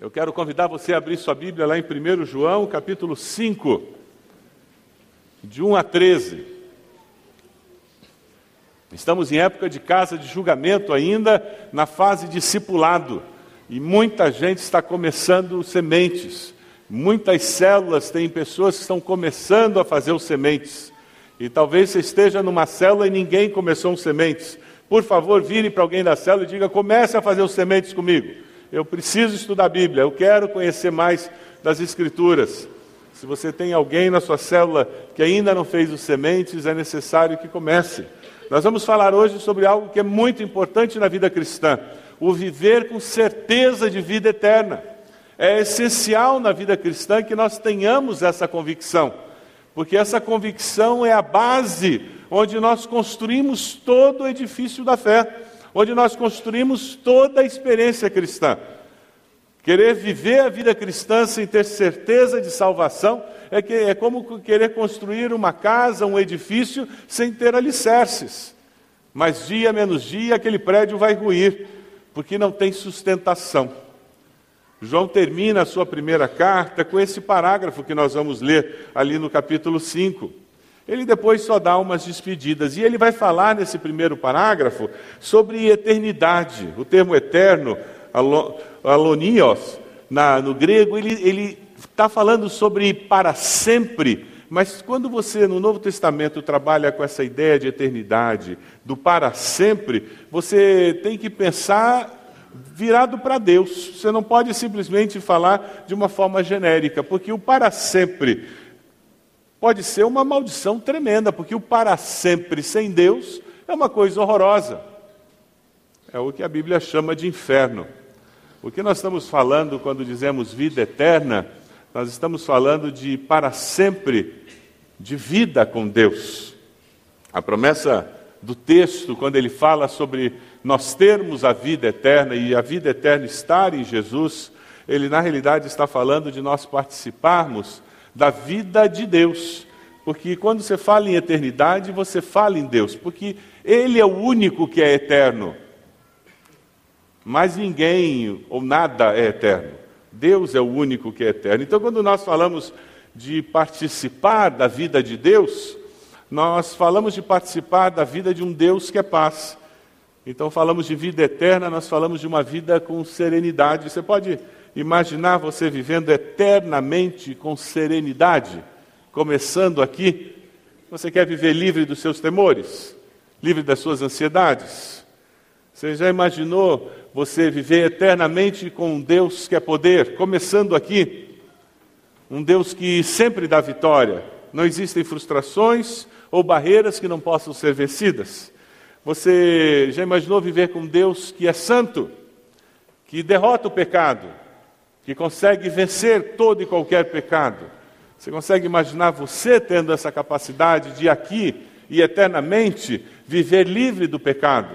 Eu quero convidar você a abrir sua Bíblia lá em 1 João, capítulo 5, de 1 a 13. Estamos em época de casa de julgamento ainda, na fase discipulado, e muita gente está começando sementes. Muitas células têm pessoas que estão começando a fazer os sementes. E talvez você esteja numa célula e ninguém começou os sementes. Por favor, vire para alguém da célula e diga: comece a fazer os sementes comigo. Eu preciso estudar a Bíblia, eu quero conhecer mais das Escrituras. Se você tem alguém na sua célula que ainda não fez os sementes, é necessário que comece. Nós vamos falar hoje sobre algo que é muito importante na vida cristã: o viver com certeza de vida eterna. É essencial na vida cristã que nós tenhamos essa convicção, porque essa convicção é a base onde nós construímos todo o edifício da fé onde nós construímos toda a experiência cristã. Querer viver a vida cristã sem ter certeza de salvação é, que, é como querer construir uma casa, um edifício, sem ter alicerces. Mas dia menos dia aquele prédio vai ruir, porque não tem sustentação. João termina a sua primeira carta com esse parágrafo que nós vamos ler ali no capítulo 5. Ele depois só dá umas despedidas. E ele vai falar nesse primeiro parágrafo sobre eternidade. O termo eterno, alonios, na, no grego, ele está falando sobre para sempre. Mas quando você, no Novo Testamento, trabalha com essa ideia de eternidade, do para sempre, você tem que pensar virado para Deus. Você não pode simplesmente falar de uma forma genérica, porque o para sempre pode ser uma maldição tremenda, porque o para sempre sem Deus é uma coisa horrorosa. É o que a Bíblia chama de inferno. O que nós estamos falando quando dizemos vida eterna, nós estamos falando de para sempre, de vida com Deus. A promessa do texto, quando ele fala sobre nós termos a vida eterna e a vida eterna estar em Jesus, ele na realidade está falando de nós participarmos da vida de Deus. Porque quando você fala em eternidade, você fala em Deus, porque Ele é o único que é eterno. Mas ninguém ou nada é eterno. Deus é o único que é eterno. Então, quando nós falamos de participar da vida de Deus, nós falamos de participar da vida de um Deus que é paz. Então, falamos de vida eterna, nós falamos de uma vida com serenidade. Você pode imaginar você vivendo eternamente com serenidade, começando aqui. Você quer viver livre dos seus temores, livre das suas ansiedades? Você já imaginou você viver eternamente com um Deus que é poder, começando aqui? Um Deus que sempre dá vitória, não existem frustrações ou barreiras que não possam ser vencidas. Você já imaginou viver com um Deus que é santo, que derrota o pecado, que consegue vencer todo e qualquer pecado. Você consegue imaginar você tendo essa capacidade de aqui e eternamente viver livre do pecado?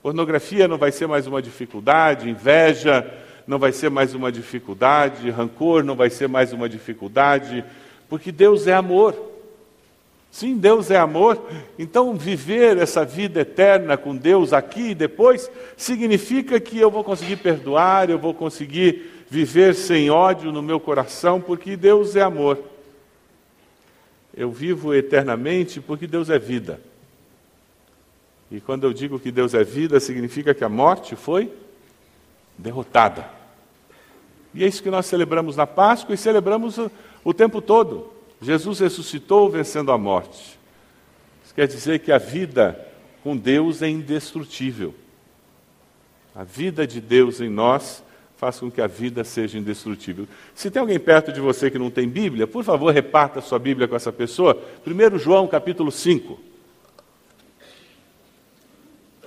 Pornografia não vai ser mais uma dificuldade, inveja não vai ser mais uma dificuldade, rancor não vai ser mais uma dificuldade, porque Deus é amor. Sim, Deus é amor. Então, viver essa vida eterna com Deus aqui e depois significa que eu vou conseguir perdoar, eu vou conseguir viver sem ódio no meu coração, porque Deus é amor. Eu vivo eternamente porque Deus é vida. E quando eu digo que Deus é vida, significa que a morte foi derrotada. E é isso que nós celebramos na Páscoa e celebramos o, o tempo todo. Jesus ressuscitou vencendo a morte. Isso quer dizer que a vida com Deus é indestrutível. A vida de Deus em nós faz com que a vida seja indestrutível. Se tem alguém perto de você que não tem Bíblia, por favor, reparta sua Bíblia com essa pessoa. 1 João capítulo 5.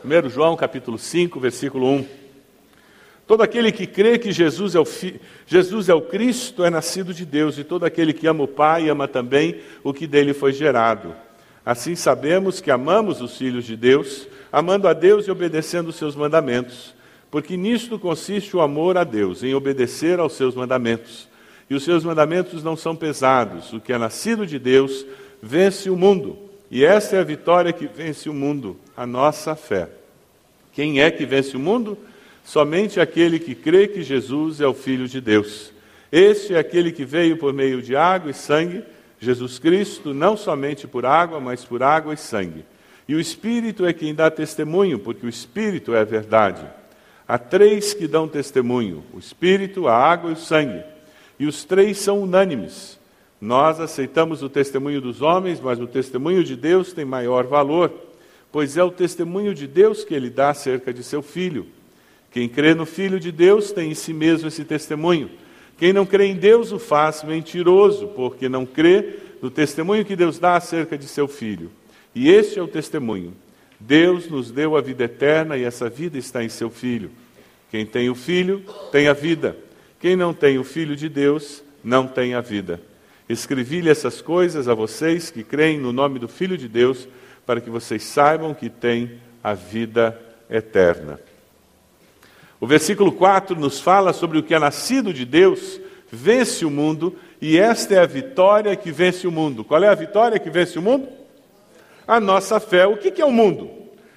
1 João capítulo 5, versículo 1. Todo aquele que crê que Jesus é, o fi... Jesus é o Cristo é nascido de Deus, e todo aquele que ama o Pai ama também o que dele foi gerado. Assim sabemos que amamos os filhos de Deus, amando a Deus e obedecendo os seus mandamentos. Porque nisto consiste o amor a Deus, em obedecer aos seus mandamentos. E os seus mandamentos não são pesados. O que é nascido de Deus vence o mundo. E esta é a vitória que vence o mundo, a nossa fé. Quem é que vence o mundo? Somente aquele que crê que Jesus é o Filho de Deus. Este é aquele que veio por meio de água e sangue, Jesus Cristo, não somente por água, mas por água e sangue. E o Espírito é quem dá testemunho, porque o Espírito é a verdade. Há três que dão testemunho: o Espírito, a água e o sangue. E os três são unânimes. Nós aceitamos o testemunho dos homens, mas o testemunho de Deus tem maior valor, pois é o testemunho de Deus que ele dá acerca de seu filho. Quem crê no Filho de Deus tem em si mesmo esse testemunho. Quem não crê em Deus o faz mentiroso, porque não crê no testemunho que Deus dá acerca de seu filho. E este é o testemunho. Deus nos deu a vida eterna e essa vida está em seu filho. Quem tem o filho tem a vida. Quem não tem o filho de Deus não tem a vida. Escrevi-lhe essas coisas a vocês que creem no nome do Filho de Deus, para que vocês saibam que têm a vida eterna. O versículo 4 nos fala sobre o que é nascido de Deus, vence o mundo, e esta é a vitória que vence o mundo. Qual é a vitória que vence o mundo? A nossa fé. O que é o mundo?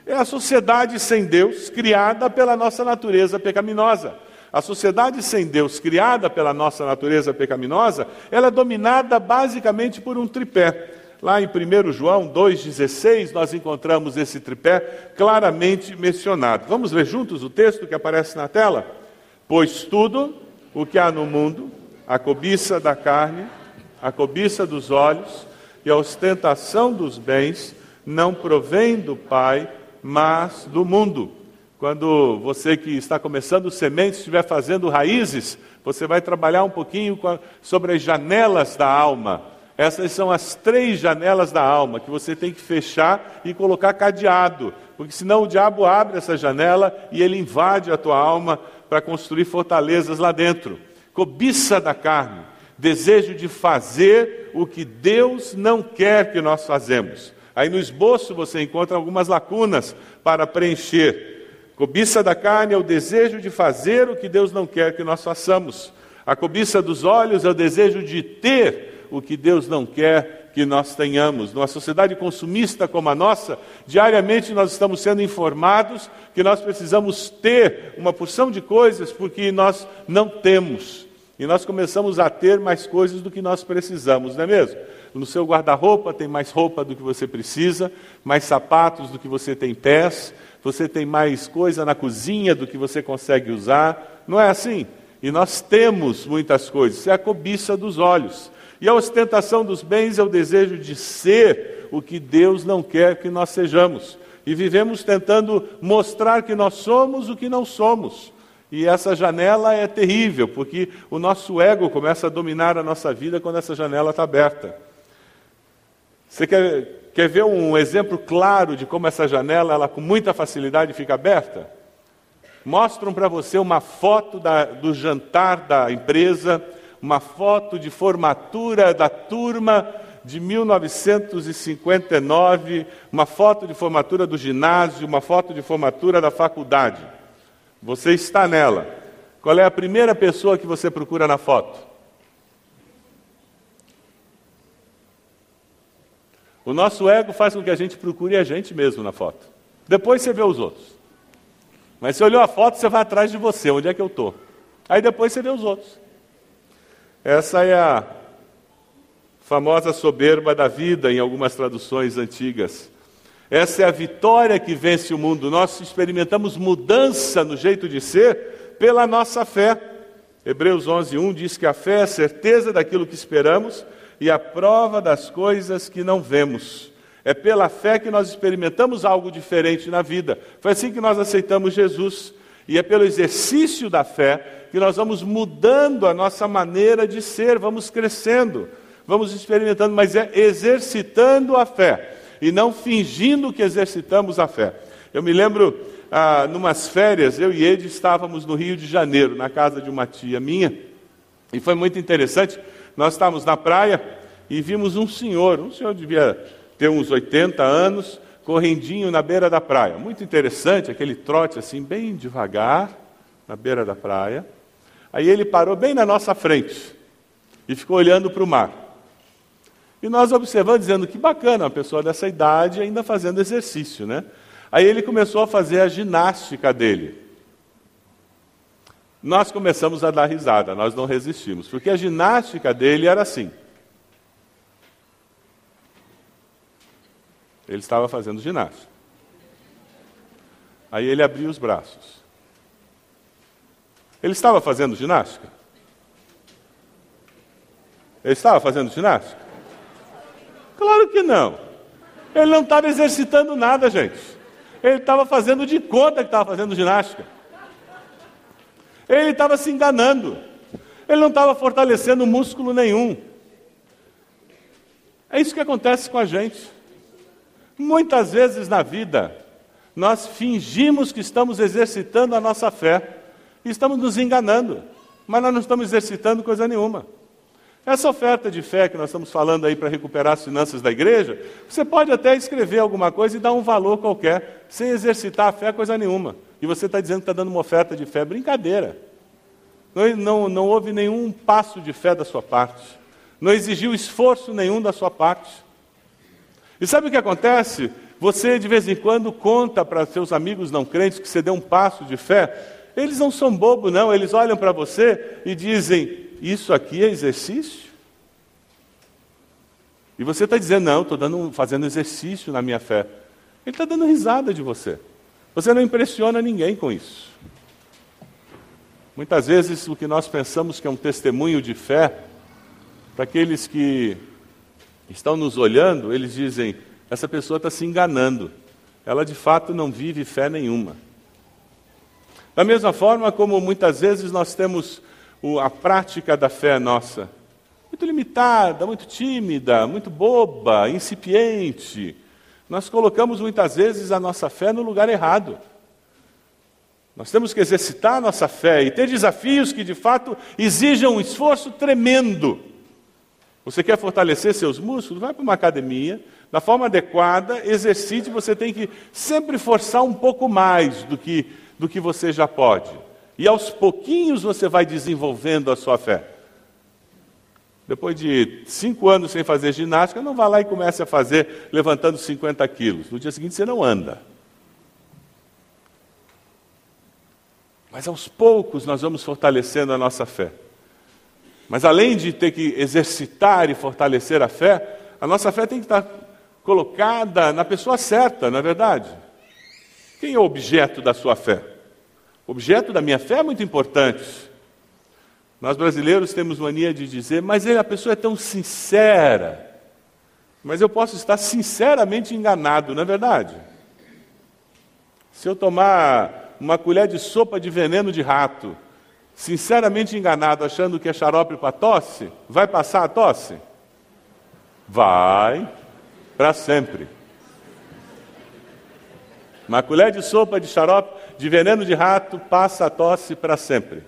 É a sociedade sem Deus, criada pela nossa natureza pecaminosa. A sociedade sem Deus, criada pela nossa natureza pecaminosa, ela é dominada basicamente por um tripé. Lá em 1 João 2,16, nós encontramos esse tripé claramente mencionado. Vamos ler juntos o texto que aparece na tela? Pois tudo o que há no mundo, a cobiça da carne, a cobiça dos olhos e a ostentação dos bens, não provém do Pai, mas do mundo. Quando você que está começando sementes estiver fazendo raízes, você vai trabalhar um pouquinho sobre as janelas da alma. Essas são as três janelas da alma que você tem que fechar e colocar cadeado, porque senão o diabo abre essa janela e ele invade a tua alma para construir fortalezas lá dentro. Cobiça da carne, desejo de fazer o que Deus não quer que nós fazemos. Aí no esboço você encontra algumas lacunas para preencher. Cobiça da carne é o desejo de fazer o que Deus não quer que nós façamos. A cobiça dos olhos é o desejo de ter o que Deus não quer que nós tenhamos. Numa sociedade consumista como a nossa, diariamente nós estamos sendo informados que nós precisamos ter uma porção de coisas porque nós não temos. E nós começamos a ter mais coisas do que nós precisamos, não é mesmo? No seu guarda-roupa tem mais roupa do que você precisa, mais sapatos do que você tem pés, você tem mais coisa na cozinha do que você consegue usar. Não é assim? E nós temos muitas coisas. Isso é a cobiça dos olhos. E a ostentação dos bens é o desejo de ser o que Deus não quer que nós sejamos. E vivemos tentando mostrar que nós somos o que não somos. E essa janela é terrível, porque o nosso ego começa a dominar a nossa vida quando essa janela está aberta. Você quer Quer ver um exemplo claro de como essa janela, ela com muita facilidade fica aberta? Mostram para você uma foto da, do jantar da empresa, uma foto de formatura da turma de 1959, uma foto de formatura do ginásio, uma foto de formatura da faculdade. Você está nela. Qual é a primeira pessoa que você procura na foto? O nosso ego faz com que a gente procure a gente mesmo na foto. Depois você vê os outros. Mas você olhou a foto, você vai atrás de você, onde é que eu estou? Aí depois você vê os outros. Essa é a famosa soberba da vida em algumas traduções antigas. Essa é a vitória que vence o mundo. Nós experimentamos mudança no jeito de ser pela nossa fé. Hebreus 11:1 diz que a fé é a certeza daquilo que esperamos e a prova das coisas que não vemos. É pela fé que nós experimentamos algo diferente na vida. Foi assim que nós aceitamos Jesus. E é pelo exercício da fé que nós vamos mudando a nossa maneira de ser, vamos crescendo, vamos experimentando, mas é exercitando a fé e não fingindo que exercitamos a fé. Eu me lembro, ah, numas férias, eu e ele estávamos no Rio de Janeiro, na casa de uma tia minha, e foi muito interessante nós estávamos na praia e vimos um senhor, um senhor devia ter uns 80 anos, correndinho na beira da praia. Muito interessante, aquele trote assim, bem devagar, na beira da praia. Aí ele parou bem na nossa frente e ficou olhando para o mar. E nós observando, dizendo que bacana, uma pessoa dessa idade ainda fazendo exercício, né? Aí ele começou a fazer a ginástica dele. Nós começamos a dar risada, nós não resistimos, porque a ginástica dele era assim. Ele estava fazendo ginástica. Aí ele abriu os braços. Ele estava fazendo ginástica? Ele estava fazendo ginástica? Claro que não. Ele não estava exercitando nada, gente. Ele estava fazendo de conta que estava fazendo ginástica. Ele estava se enganando. Ele não estava fortalecendo músculo nenhum. É isso que acontece com a gente. Muitas vezes na vida, nós fingimos que estamos exercitando a nossa fé e estamos nos enganando, mas nós não estamos exercitando coisa nenhuma. Essa oferta de fé que nós estamos falando aí para recuperar as finanças da igreja, você pode até escrever alguma coisa e dar um valor qualquer, sem exercitar a fé coisa nenhuma. E você está dizendo que está dando uma oferta de fé, brincadeira. Não, não, não houve nenhum passo de fé da sua parte. Não exigiu esforço nenhum da sua parte. E sabe o que acontece? Você de vez em quando conta para seus amigos não crentes que você deu um passo de fé. Eles não são bobos, não. Eles olham para você e dizem: isso aqui é exercício? E você está dizendo, não, estou fazendo exercício na minha fé. Ele está dando risada de você. Você não impressiona ninguém com isso. Muitas vezes o que nós pensamos que é um testemunho de fé, para aqueles que estão nos olhando, eles dizem: essa pessoa está se enganando. Ela de fato não vive fé nenhuma. Da mesma forma como muitas vezes nós temos a prática da fé nossa. Muito limitada, muito tímida, muito boba, incipiente. Nós colocamos muitas vezes a nossa fé no lugar errado. Nós temos que exercitar a nossa fé e ter desafios que de fato exijam um esforço tremendo. Você quer fortalecer seus músculos? Vai para uma academia, da forma adequada, exercite, você tem que sempre forçar um pouco mais do que, do que você já pode. E aos pouquinhos você vai desenvolvendo a sua fé. Depois de cinco anos sem fazer ginástica, não vá lá e comece a fazer levantando 50 quilos. No dia seguinte você não anda. Mas aos poucos nós vamos fortalecendo a nossa fé. Mas além de ter que exercitar e fortalecer a fé, a nossa fé tem que estar colocada na pessoa certa, não é verdade? Quem é o objeto da sua fé? Objeto da minha fé é muito importante. Nós brasileiros temos mania de dizer, mas a pessoa é tão sincera. Mas eu posso estar sinceramente enganado, não é verdade? Se eu tomar uma colher de sopa de veneno de rato, sinceramente enganado, achando que é xarope para tosse, vai passar a tosse? Vai, para sempre. Uma colher de sopa de xarope de veneno de rato passa a tosse para sempre.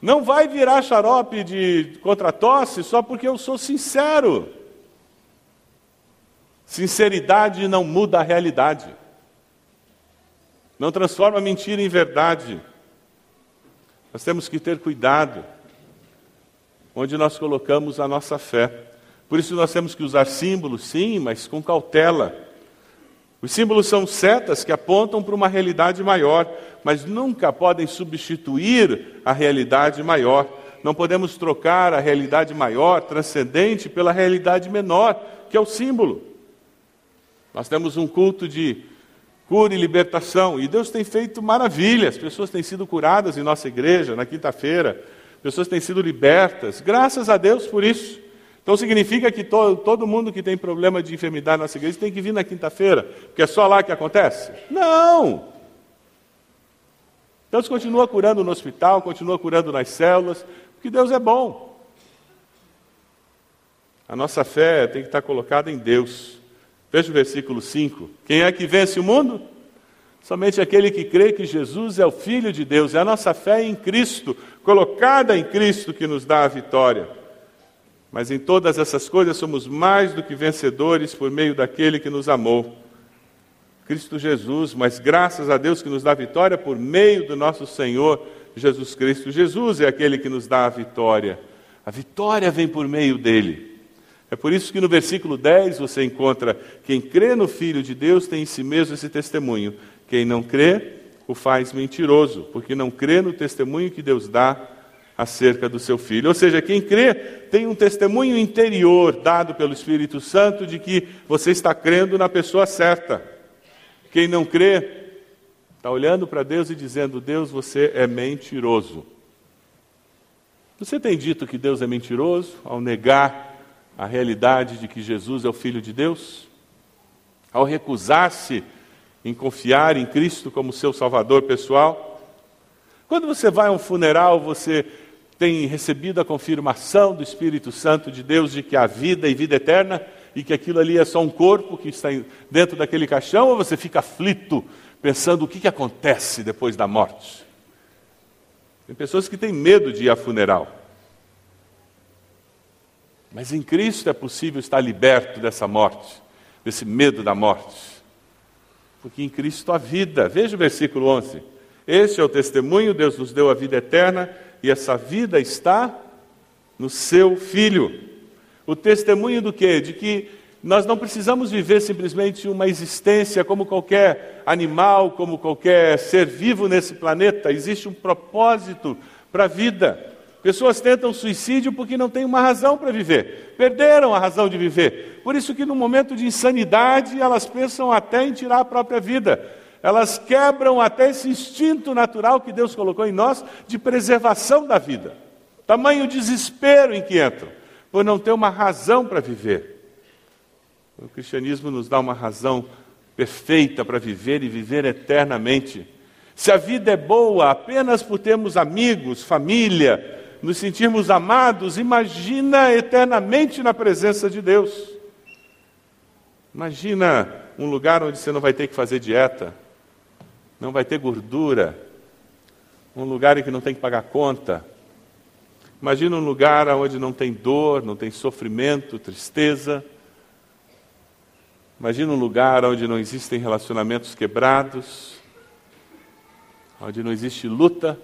Não vai virar xarope de contra tosse só porque eu sou sincero. Sinceridade não muda a realidade. Não transforma mentira em verdade. Nós temos que ter cuidado onde nós colocamos a nossa fé. Por isso nós temos que usar símbolos, sim, mas com cautela. Os símbolos são setas que apontam para uma realidade maior, mas nunca podem substituir a realidade maior. Não podemos trocar a realidade maior, transcendente, pela realidade menor, que é o símbolo. Nós temos um culto de cura e libertação, e Deus tem feito maravilhas. Pessoas têm sido curadas em nossa igreja na quinta-feira, pessoas têm sido libertas. Graças a Deus por isso. Então significa que todo, todo mundo que tem problema de enfermidade na nossa igreja tem que vir na quinta-feira, porque é só lá que acontece? Não! Deus continua curando no hospital, continua curando nas células, porque Deus é bom. A nossa fé tem que estar colocada em Deus. Veja o versículo 5. Quem é que vence o mundo? Somente aquele que crê que Jesus é o Filho de Deus. É a nossa fé em Cristo, colocada em Cristo, que nos dá a vitória. Mas em todas essas coisas somos mais do que vencedores por meio daquele que nos amou. Cristo Jesus, mas graças a Deus que nos dá vitória por meio do nosso Senhor Jesus Cristo. Jesus é aquele que nos dá a vitória. A vitória vem por meio dele. É por isso que no versículo 10 você encontra: quem crê no Filho de Deus tem em si mesmo esse testemunho. Quem não crê o faz mentiroso, porque não crê no testemunho que Deus dá acerca do seu filho. Ou seja, quem crê tem um testemunho interior dado pelo Espírito Santo de que você está crendo na pessoa certa. Quem não crê está olhando para Deus e dizendo: Deus, você é mentiroso. Você tem dito que Deus é mentiroso ao negar a realidade de que Jesus é o Filho de Deus? Ao recusar-se em confiar em Cristo como seu Salvador pessoal? Quando você vai a um funeral, você tem recebido a confirmação do Espírito Santo de Deus de que há vida e vida eterna e que aquilo ali é só um corpo que está dentro daquele caixão, ou você fica aflito pensando o que, que acontece depois da morte? Tem pessoas que têm medo de ir a funeral. Mas em Cristo é possível estar liberto dessa morte, desse medo da morte. Porque em Cristo há vida. Veja o versículo 11. Este é o testemunho, Deus nos deu a vida eterna e essa vida está no seu Filho. O testemunho do quê? De que nós não precisamos viver simplesmente uma existência como qualquer animal, como qualquer ser vivo nesse planeta. Existe um propósito para a vida. Pessoas tentam suicídio porque não têm uma razão para viver, perderam a razão de viver. Por isso que no momento de insanidade elas pensam até em tirar a própria vida. Elas quebram até esse instinto natural que Deus colocou em nós de preservação da vida. Tamanho desespero em que entram, por não ter uma razão para viver. O cristianismo nos dá uma razão perfeita para viver e viver eternamente. Se a vida é boa apenas por termos amigos, família, nos sentirmos amados, imagina eternamente na presença de Deus. Imagina um lugar onde você não vai ter que fazer dieta, não vai ter gordura, um lugar em que não tem que pagar conta. Imagina um lugar onde não tem dor, não tem sofrimento, tristeza. Imagina um lugar onde não existem relacionamentos quebrados, onde não existe luta,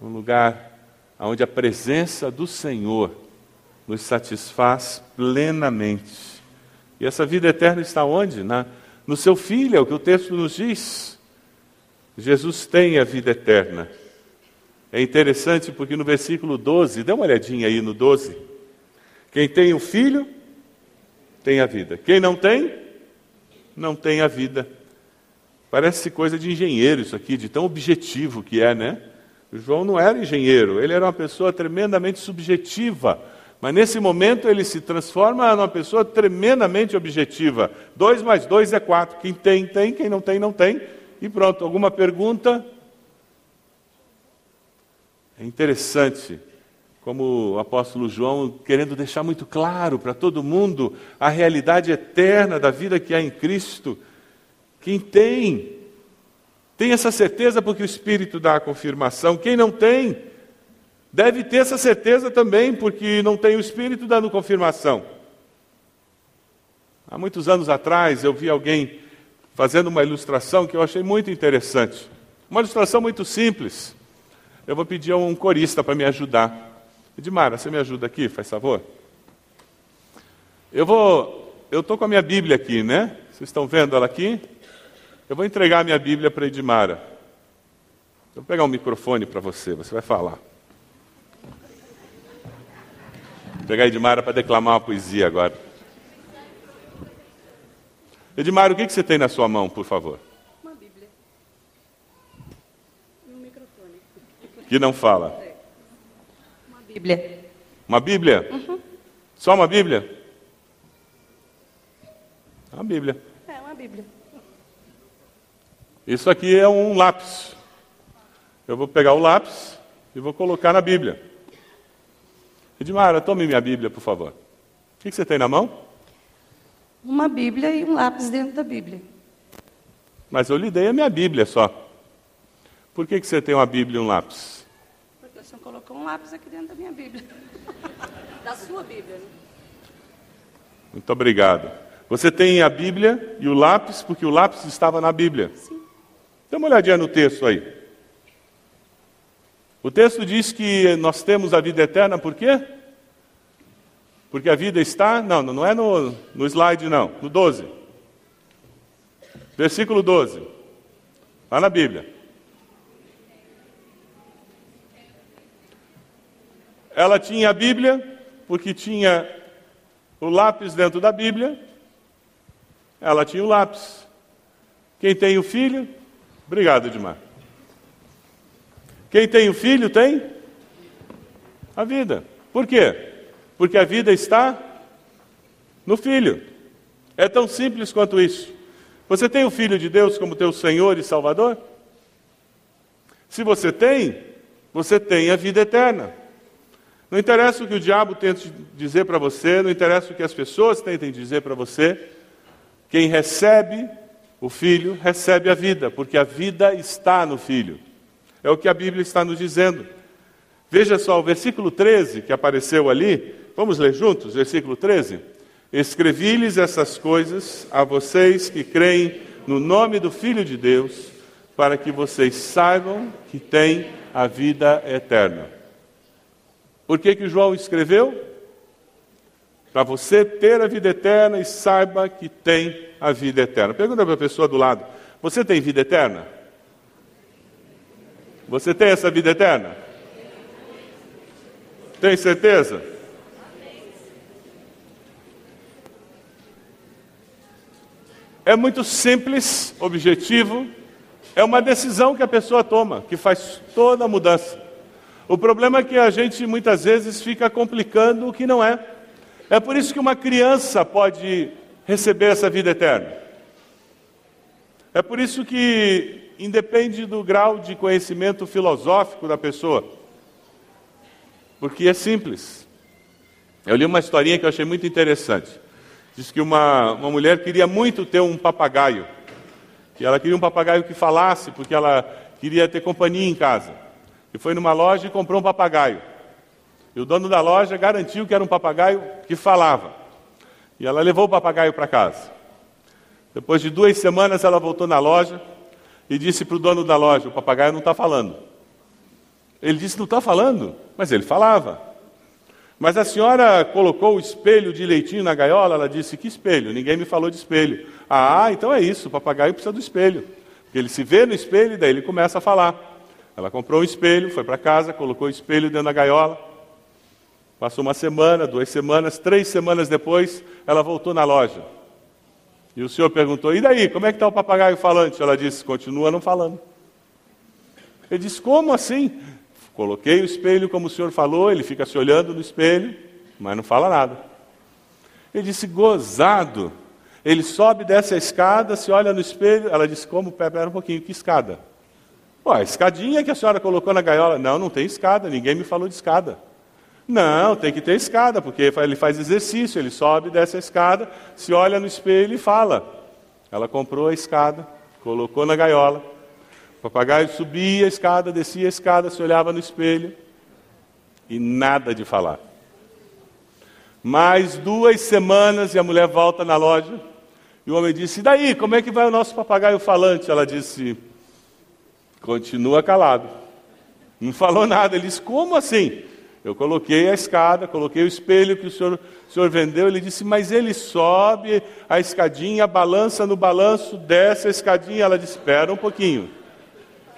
um lugar onde a presença do Senhor nos satisfaz plenamente. E essa vida eterna está onde? Na, no seu Filho, é o que o texto nos diz. Jesus tem a vida eterna. É interessante porque no versículo 12, dê uma olhadinha aí no 12. Quem tem o Filho tem a vida. Quem não tem, não tem a vida. Parece coisa de engenheiro isso aqui, de tão objetivo que é, né? O João não era engenheiro, ele era uma pessoa tremendamente subjetiva. Mas nesse momento ele se transforma numa pessoa tremendamente objetiva. Dois mais dois é quatro. Quem tem, tem. Quem não tem, não tem. E pronto. Alguma pergunta? É interessante como o apóstolo João, querendo deixar muito claro para todo mundo a realidade eterna da vida que há em Cristo. Quem tem, tem essa certeza porque o Espírito dá a confirmação. Quem não tem, deve ter essa certeza também porque não tem o Espírito dando confirmação. Há muitos anos atrás eu vi alguém fazendo uma ilustração que eu achei muito interessante. Uma ilustração muito simples. Eu vou pedir a um corista para me ajudar. Edmara, você me ajuda aqui, faz favor? Eu vou, eu estou com a minha Bíblia aqui, né? Vocês estão vendo ela aqui? Eu vou entregar a minha Bíblia para Edmara. Vou pegar um microfone para você, você vai falar. Vou pegar a Edmara para declamar uma poesia agora. Edmara, o que, que você tem na sua mão, por favor? Uma Bíblia. E um microfone. Que não fala. Bíblia. Uma Bíblia? Uhum. Só uma Bíblia? Uma Bíblia. É, uma Bíblia. Isso aqui é um lápis. Eu vou pegar o lápis e vou colocar na Bíblia. Edmara, tome minha Bíblia, por favor. O que você tem na mão? Uma Bíblia e um lápis dentro da Bíblia. Mas eu lhe dei a minha Bíblia só. Por que, que você tem uma Bíblia e um lápis? senhor colocou um lápis aqui dentro da minha Bíblia. da sua Bíblia, né? Muito obrigado. Você tem a Bíblia e o lápis, porque o lápis estava na Bíblia. Sim. Dê uma olhadinha no texto aí. O texto diz que nós temos a vida eterna, por quê? Porque a vida está. Não, não é no, no slide, não. No 12. Versículo 12. Lá na Bíblia. Ela tinha a Bíblia, porque tinha o lápis dentro da Bíblia, ela tinha o lápis. Quem tem o filho? Obrigado, Edmar. Quem tem o filho tem a vida. Por quê? Porque a vida está no filho. É tão simples quanto isso. Você tem o filho de Deus como teu Senhor e Salvador? Se você tem, você tem a vida eterna. Não interessa o que o diabo tente dizer para você, não interessa o que as pessoas tentem dizer para você, quem recebe o filho recebe a vida, porque a vida está no filho. É o que a Bíblia está nos dizendo. Veja só o versículo 13 que apareceu ali, vamos ler juntos, versículo 13. Escrevi-lhes essas coisas a vocês que creem no nome do Filho de Deus, para que vocês saibam que têm a vida eterna. Por que, que João escreveu? Para você ter a vida eterna e saiba que tem a vida eterna. Pergunta para a pessoa do lado: Você tem vida eterna? Você tem essa vida eterna? Tem certeza? É muito simples, objetivo, é uma decisão que a pessoa toma, que faz toda a mudança. O problema é que a gente muitas vezes fica complicando o que não é. É por isso que uma criança pode receber essa vida eterna. É por isso que independe do grau de conhecimento filosófico da pessoa, porque é simples. Eu li uma historinha que eu achei muito interessante. Diz que uma, uma mulher queria muito ter um papagaio. Que ela queria um papagaio que falasse, porque ela queria ter companhia em casa. E foi numa loja e comprou um papagaio. E o dono da loja garantiu que era um papagaio que falava. E ela levou o papagaio para casa. Depois de duas semanas, ela voltou na loja e disse para o dono da loja: O papagaio não está falando. Ele disse: Não está falando? Mas ele falava. Mas a senhora colocou o espelho de leitinho na gaiola? Ela disse: Que espelho? Ninguém me falou de espelho. Ah, então é isso, o papagaio precisa do espelho. Porque ele se vê no espelho e daí ele começa a falar. Ela comprou um espelho, foi para casa, colocou o espelho dentro da gaiola. Passou uma semana, duas semanas, três semanas depois, ela voltou na loja. E o senhor perguntou: E daí, como é que está o papagaio falante? Ela disse: Continua não falando. Ele disse: Como assim? Coloquei o espelho como o senhor falou, ele fica se olhando no espelho, mas não fala nada. Ele disse, gozado. Ele sobe, desce a escada, se olha no espelho. Ela disse, como? Pera um pouquinho, que escada? Pô, a escadinha que a senhora colocou na gaiola. Não, não tem escada, ninguém me falou de escada. Não, tem que ter escada, porque ele faz exercício, ele sobe, desce a escada, se olha no espelho e fala. Ela comprou a escada, colocou na gaiola, o papagaio subia a escada, descia a escada, se olhava no espelho e nada de falar. Mais duas semanas e a mulher volta na loja e o homem disse: E daí, como é que vai o nosso papagaio falante? Ela disse: Continua calado. Não falou nada. Ele disse: Como assim? Eu coloquei a escada, coloquei o espelho que o senhor, o senhor vendeu. Ele disse: Mas ele sobe a escadinha, balança no balanço, desce a escadinha. Ela disse: Espera um pouquinho.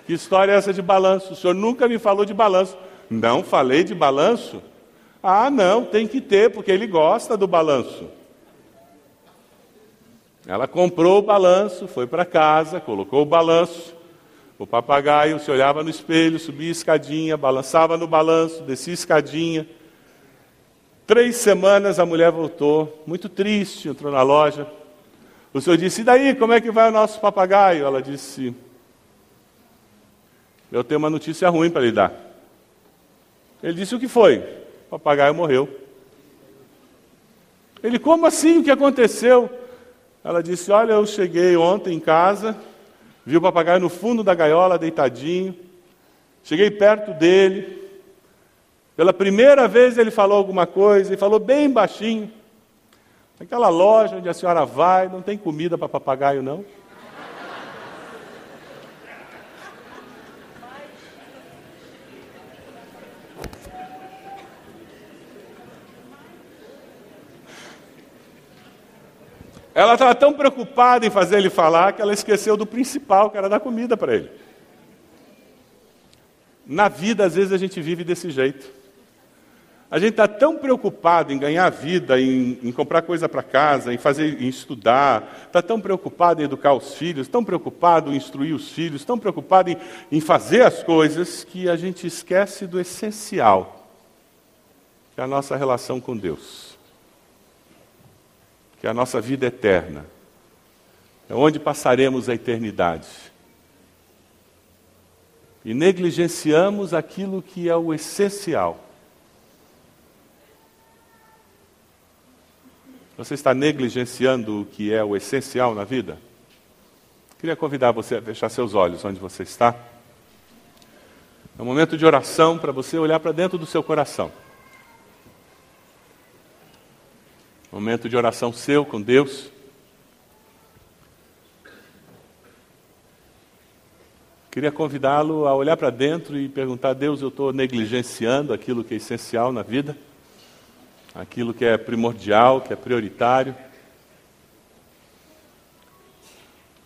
Que história é essa de balanço? O senhor nunca me falou de balanço. Não falei de balanço? Ah, não, tem que ter, porque ele gosta do balanço. Ela comprou o balanço, foi para casa, colocou o balanço. O papagaio se olhava no espelho, subia escadinha, balançava no balanço, descia escadinha. Três semanas a mulher voltou, muito triste, entrou na loja. O senhor disse: E daí, como é que vai o nosso papagaio? Ela disse: eu tenho uma notícia ruim para lhe dar. Ele disse: O que foi? O papagaio morreu. Ele: Como assim? O que aconteceu? Ela disse: Olha, eu cheguei ontem em casa, vi o papagaio no fundo da gaiola, deitadinho. Cheguei perto dele. Pela primeira vez ele falou alguma coisa, e falou bem baixinho. Aquela loja onde a senhora vai, não tem comida para papagaio, não. Ela estava tão preocupada em fazer ele falar que ela esqueceu do principal, que era dar comida para ele. Na vida, às vezes, a gente vive desse jeito. A gente está tão preocupado em ganhar vida, em, em comprar coisa para casa, em fazer, em estudar, está tão preocupado em educar os filhos, tão preocupado em instruir os filhos, tão preocupado em, em fazer as coisas, que a gente esquece do essencial, que é a nossa relação com Deus, que é a nossa vida eterna, é onde passaremos a eternidade. E negligenciamos aquilo que é o essencial Você está negligenciando o que é o essencial na vida? Queria convidar você a fechar seus olhos onde você está. É um momento de oração para você olhar para dentro do seu coração. Momento de oração seu com Deus. Queria convidá-lo a olhar para dentro e perguntar: Deus, eu estou negligenciando aquilo que é essencial na vida? aquilo que é primordial, que é prioritário.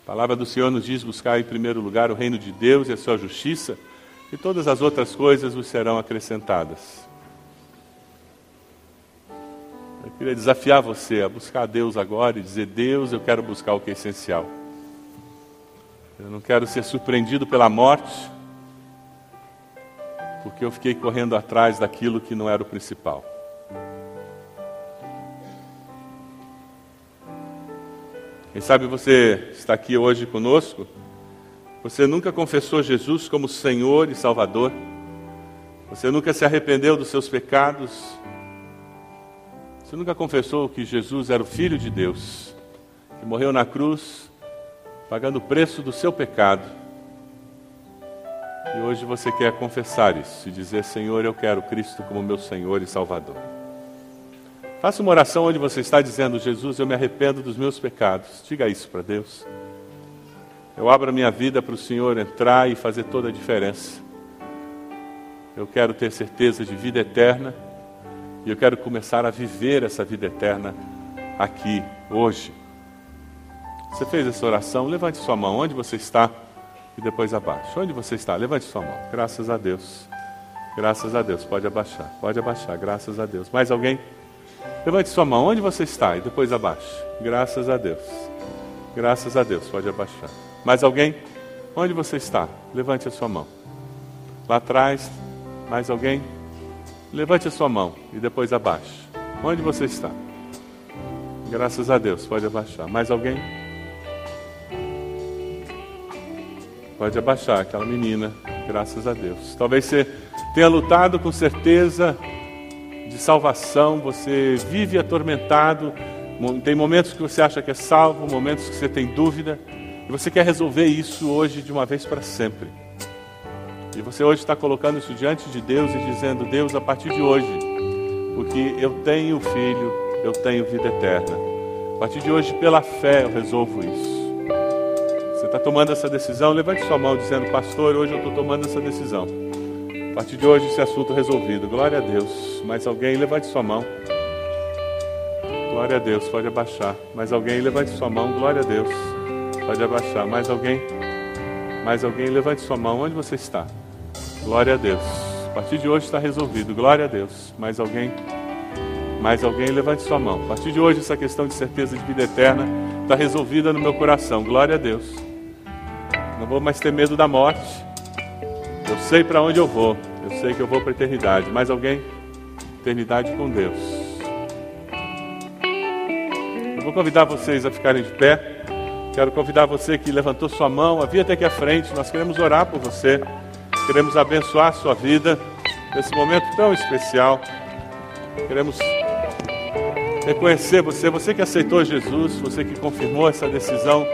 A palavra do Senhor nos diz: buscar em primeiro lugar o reino de Deus e a sua justiça, e todas as outras coisas vos serão acrescentadas. Queria desafiar você a buscar a Deus agora e dizer: Deus, eu quero buscar o que é essencial. Eu não quero ser surpreendido pela morte, porque eu fiquei correndo atrás daquilo que não era o principal. Quem sabe você está aqui hoje conosco, você nunca confessou Jesus como Senhor e Salvador, você nunca se arrependeu dos seus pecados, você nunca confessou que Jesus era o Filho de Deus, que morreu na cruz, pagando o preço do seu pecado. E hoje você quer confessar isso e dizer: Senhor, eu quero Cristo como meu Senhor e Salvador. Faça uma oração onde você está dizendo: Jesus, eu me arrependo dos meus pecados. Diga isso para Deus. Eu abro a minha vida para o Senhor entrar e fazer toda a diferença. Eu quero ter certeza de vida eterna e eu quero começar a viver essa vida eterna aqui, hoje. Você fez essa oração? Levante sua mão onde você está e depois abaixo. Onde você está? Levante sua mão. Graças a Deus. Graças a Deus. Pode abaixar. Pode abaixar. Graças a Deus. Mais alguém? Levante sua mão, onde você está? E depois abaixe. Graças a Deus. Graças a Deus, pode abaixar. Mais alguém? Onde você está? Levante a sua mão. Lá atrás, mais alguém? Levante a sua mão e depois abaixe. Onde você está? Graças a Deus, pode abaixar. Mais alguém? Pode abaixar, aquela menina. Graças a Deus. Talvez você tenha lutado com certeza de salvação, você vive atormentado, tem momentos que você acha que é salvo, momentos que você tem dúvida, e você quer resolver isso hoje de uma vez para sempre. E você hoje está colocando isso diante de Deus e dizendo: Deus, a partir de hoje, porque eu tenho filho, eu tenho vida eterna. A partir de hoje, pela fé, eu resolvo isso. Você está tomando essa decisão? Levante sua mão dizendo: Pastor, hoje eu estou tomando essa decisão. A partir de hoje, esse assunto resolvido. Glória a Deus. Mais alguém, levante sua mão. Glória a Deus, pode abaixar. Mais alguém, levante sua mão. Glória a Deus, pode abaixar. Mais alguém? Mais alguém, levante sua mão. Onde você está? Glória a Deus. A partir de hoje está resolvido. Glória a Deus. Mais alguém? Mais alguém, levante sua mão. A partir de hoje, essa questão de certeza de vida eterna está resolvida no meu coração. Glória a Deus. Não vou mais ter medo da morte. Eu sei para onde eu vou. Eu sei que eu vou para a eternidade. Mais alguém? Eternidade com Deus. Eu vou convidar vocês a ficarem de pé. Quero convidar você que levantou sua mão, havia até aqui à frente. Nós queremos orar por você. Queremos abençoar a sua vida nesse momento tão especial. Queremos reconhecer você, você que aceitou Jesus, você que confirmou essa decisão,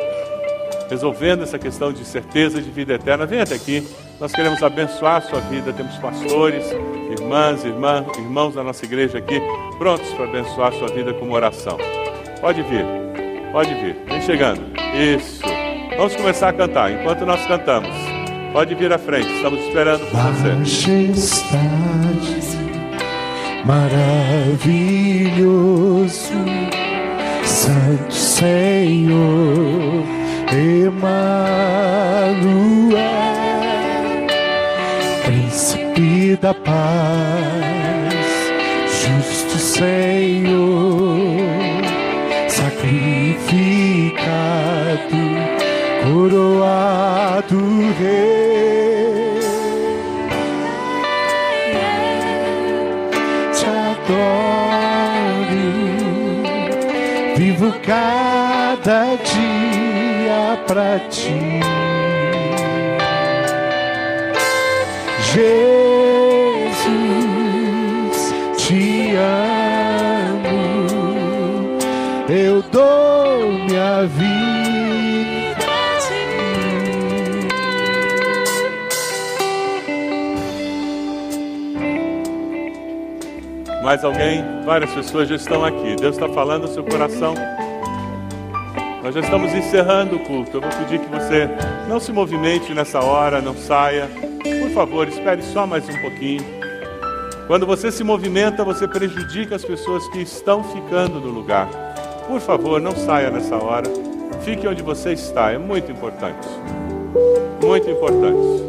resolvendo essa questão de certeza de vida eterna. Venha até aqui. Nós queremos abençoar a sua vida. Temos pastores, irmãs, irmãs, irmãos da nossa igreja aqui, prontos para abençoar a sua vida com uma oração. Pode vir, pode vir. Vem chegando. Isso. Vamos começar a cantar. Enquanto nós cantamos, pode vir à frente. Estamos esperando por você. Majestade, maravilhoso Santo Senhor, Emmanuel, Príncipe da paz, justo Senhor, sacrificado, coroado cada dia pra ti. Jesus, te amo, eu dou minha vida a ti. Mais alguém? Várias pessoas já estão aqui. Deus está falando no seu coração. Nós já estamos encerrando o culto. Eu vou pedir que você não se movimente nessa hora, não saia. Por favor, espere só mais um pouquinho. Quando você se movimenta, você prejudica as pessoas que estão ficando no lugar. Por favor, não saia nessa hora. Fique onde você está, é muito importante. Muito importante.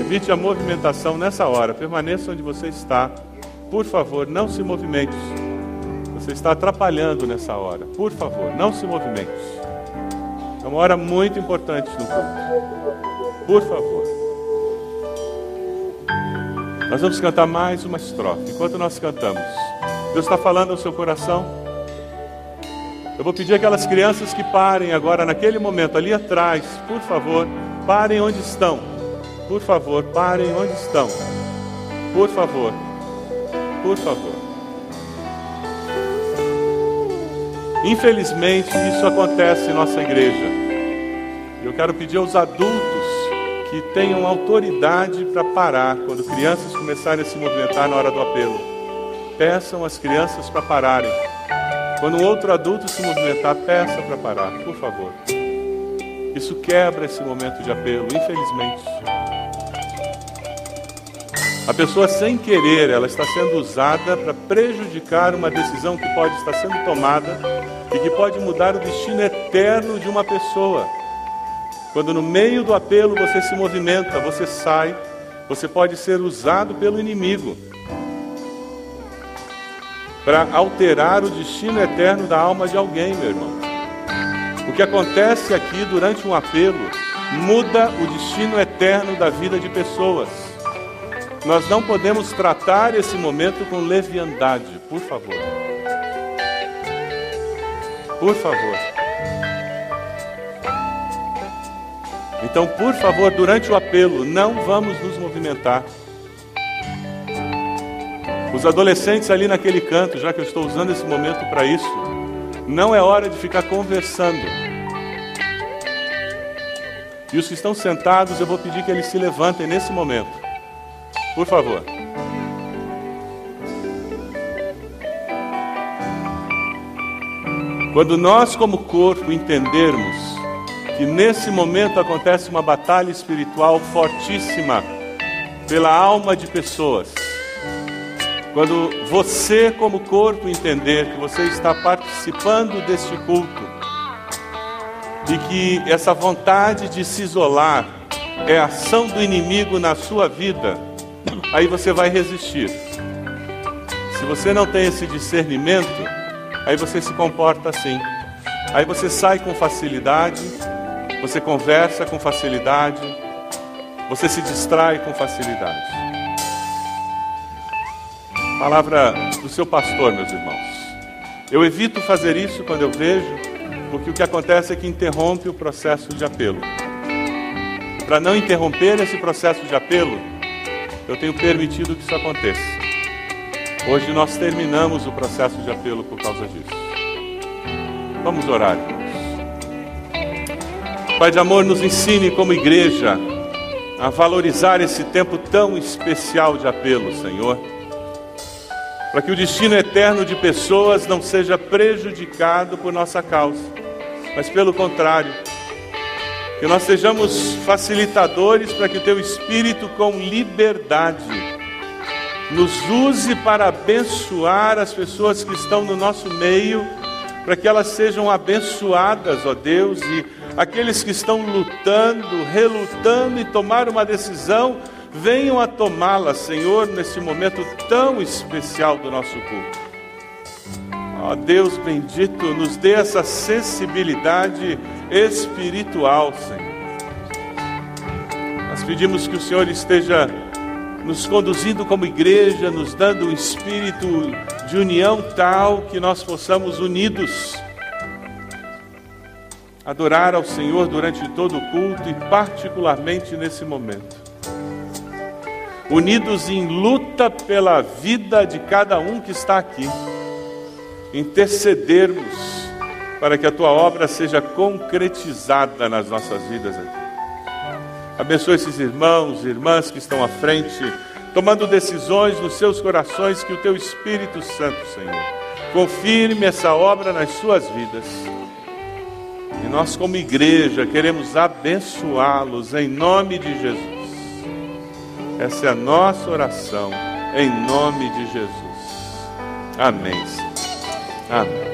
Evite a movimentação nessa hora. Permaneça onde você está. Por favor, não se movimente. Você está atrapalhando nessa hora. Por favor, não se movimente. É uma hora muito importante no culto. Por favor. Nós vamos cantar mais uma estrofe. Enquanto nós cantamos, Deus está falando ao seu coração. Eu vou pedir aquelas crianças que parem agora, naquele momento, ali atrás, por favor, parem onde estão. Por favor, parem onde estão. Por favor. Por favor. Infelizmente, isso acontece em nossa igreja. Eu quero pedir aos adultos que tenham autoridade para parar quando crianças começarem a se movimentar na hora do apelo. Peçam as crianças para pararem. Quando um outro adulto se movimentar, peça para parar, por favor. Isso quebra esse momento de apelo, infelizmente. A pessoa, sem querer, ela está sendo usada para prejudicar uma decisão que pode estar sendo tomada e que pode mudar o destino eterno de uma pessoa. Quando no meio do apelo você se movimenta, você sai, você pode ser usado pelo inimigo para alterar o destino eterno da alma de alguém, meu irmão. O que acontece aqui durante um apelo muda o destino eterno da vida de pessoas. Nós não podemos tratar esse momento com leviandade, por favor. Por favor. Então, por favor, durante o apelo, não vamos nos movimentar. Os adolescentes ali naquele canto, já que eu estou usando esse momento para isso, não é hora de ficar conversando. E os que estão sentados, eu vou pedir que eles se levantem nesse momento. Por favor. Quando nós, como corpo, entendermos que nesse momento acontece uma batalha espiritual fortíssima pela alma de pessoas, quando você, como corpo, entender que você está participando deste culto e que essa vontade de se isolar é ação do inimigo na sua vida, aí você vai resistir. Se você não tem esse discernimento, aí você se comporta assim. Aí você sai com facilidade, você conversa com facilidade, você se distrai com facilidade. Palavra do seu pastor, meus irmãos. Eu evito fazer isso quando eu vejo, porque o que acontece é que interrompe o processo de apelo. Para não interromper esse processo de apelo, eu tenho permitido que isso aconteça. Hoje nós terminamos o processo de apelo por causa disso. Vamos orar, irmãos. Pai de amor, nos ensine como igreja a valorizar esse tempo tão especial de apelo, Senhor. Para que o destino eterno de pessoas não seja prejudicado por nossa causa, mas pelo contrário, que nós sejamos facilitadores para que o Teu Espírito, com liberdade, nos use para abençoar as pessoas que estão no nosso meio, para que elas sejam abençoadas, ó Deus, e aqueles que estão lutando, relutando em tomar uma decisão, venham a tomá-la, Senhor, nesse momento tão especial do nosso culto. Ó Deus bendito, nos dê essa sensibilidade espiritual, Senhor. Nós pedimos que o Senhor esteja nos conduzindo como igreja, nos dando um espírito de união tal que nós possamos unidos adorar ao Senhor durante todo o culto e particularmente nesse momento. Unidos em luta pela vida de cada um que está aqui, intercedermos para que a tua obra seja concretizada nas nossas vidas aqui. Abençoe esses irmãos e irmãs que estão à frente, tomando decisões nos seus corações, que o teu Espírito Santo, Senhor, confirme essa obra nas suas vidas. E nós, como igreja, queremos abençoá-los em nome de Jesus. Essa é a nossa oração, em nome de Jesus. Amém. Amém.